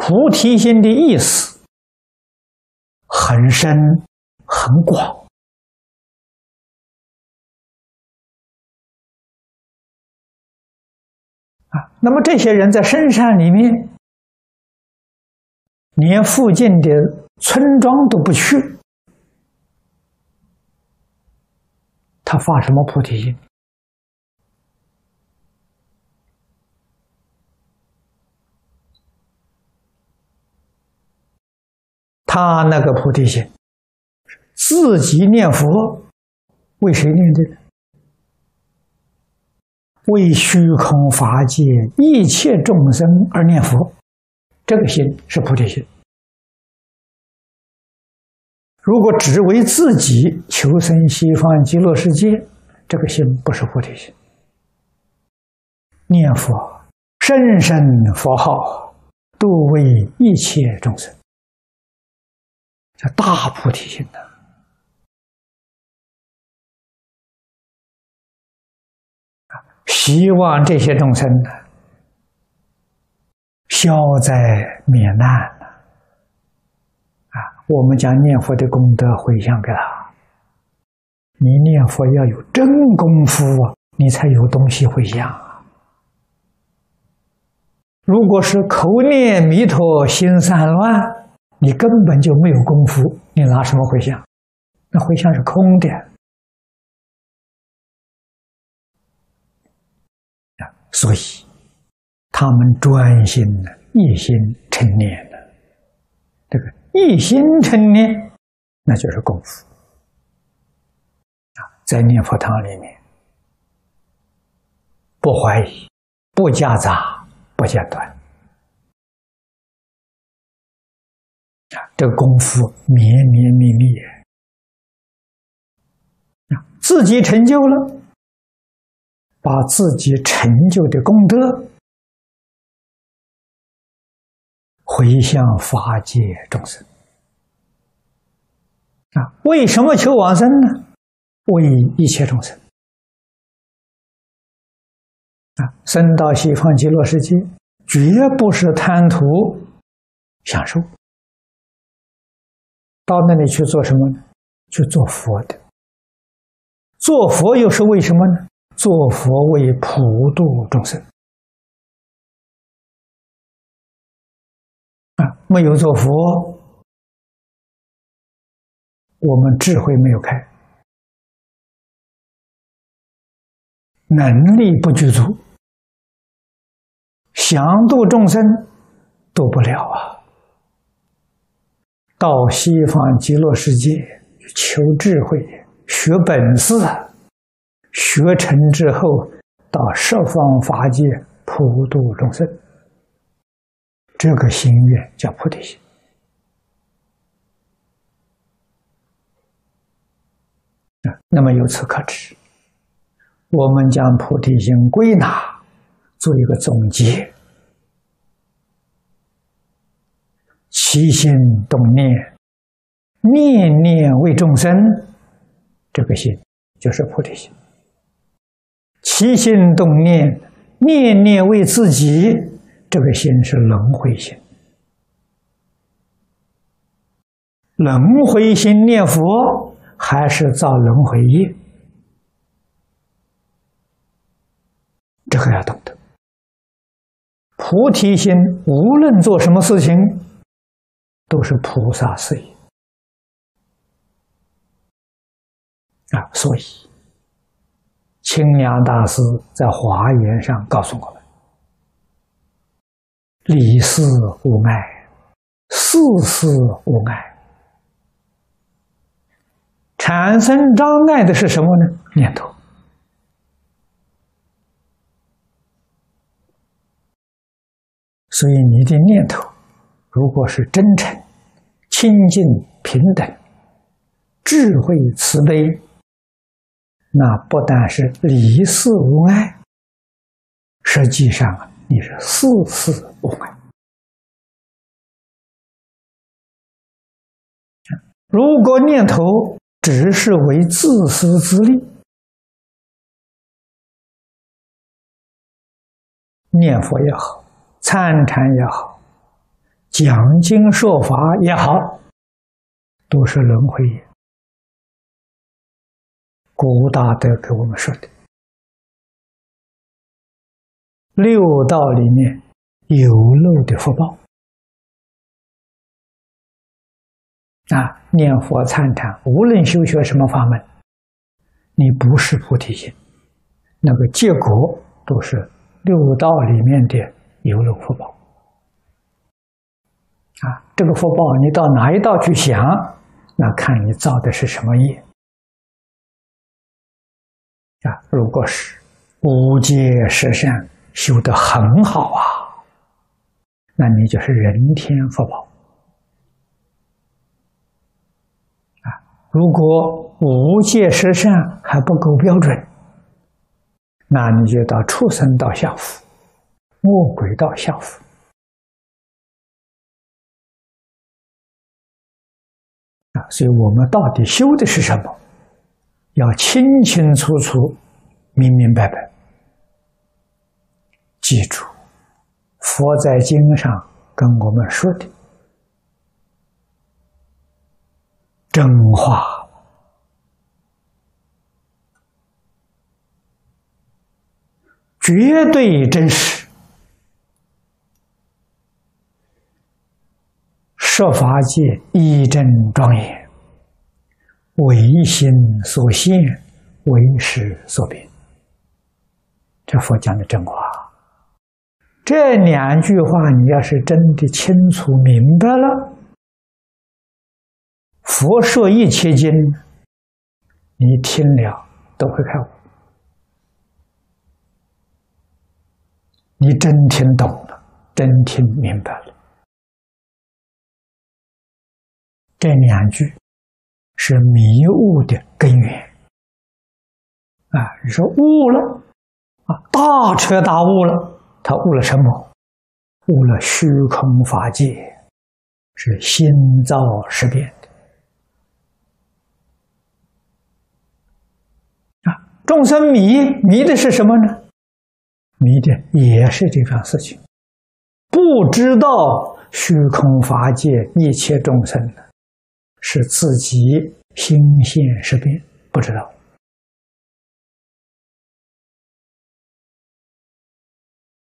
菩提心的意思很深很广啊。那么这些人在深山里面，连附近的村庄都不去，他发什么菩提心？他那个菩提心，自己念佛，为谁念的？为虚空法界一切众生而念佛，这个心是菩提心。如果只为自己求生西方极乐世界，这个心不是菩提心。念佛，声声佛号，度为一切众生。叫大菩提心的希望这些众生消灾免难啊！我们将念佛的功德回向给他。你念佛要有真功夫啊，你才有东西回向。如果是口念弥陀，心散乱。你根本就没有功夫，你拿什么回向？那回向是空的！所以他们专心的一心成念的，这个一心成念，那就是功夫啊！在念佛堂里面，不怀疑，不夹杂，不间断。这个功夫绵绵密密，啊，自己成就了，把自己成就的功德回向法界众生，啊，为什么求往生呢？为一切众生，啊，生到西方极乐世界，绝不是贪图享受。到那里去做什么呢？去做佛的。做佛又是为什么呢？做佛为普度众生。啊，没有做佛，我们智慧没有开，能力不具足，想度众生度不了啊。到西方极乐世界求智慧、学本事，学成之后到十方法界普度众生，这个心愿叫菩提心。那么由此可知，我们将菩提心归纳做一个总结。起心动念，念念为众生，这个心就是菩提心；起心动念，念念为自己，这个心是轮回心。轮回心念佛，还是造轮回业？这个要懂得。菩提心无论做什么事情。都是菩萨事业啊！所以，清凉大师在华严上告诉我们：“理事无碍，事事无碍。产生障碍的是什么呢？念头。所以，你的念头。”如果是真诚、清净、平等、智慧、慈悲，那不但是离世无碍，实际上你是事事无碍。如果念头只是为自私自利，念佛也好，参禅也好。讲经说法也好，都是轮回也。古大德给我们说的，六道里面有漏的福报啊！念佛参禅，无论修学什么法门，你不是菩提心，那个结果都是六道里面的有漏福报啊！这个福报你到哪一道去想，那看你造的是什么业。啊，如果是五戒十善修得很好啊，那你就是人天福报啊。如果五戒十善还不够标准，那你就到畜生道下府、魔鬼道下府所以我们到底修的是什么？要清清楚楚、明明白白，记住佛在经上跟我们说的真话，绝对真实。设法界一真庄严。唯心所现，唯识所变。这佛讲的真话。这两句话，你要是真的清楚明白了，佛说一切经，你听了都会开悟。你真听懂了，真听明白了，这两句。是迷雾的根源啊！你说悟了啊，大彻大悟了，他悟了什么？悟了虚空法界是心造实变的啊！众生迷迷的是什么呢？迷的也是这桩事情，不知道虚空法界一切众生是自己心现识变，不知道。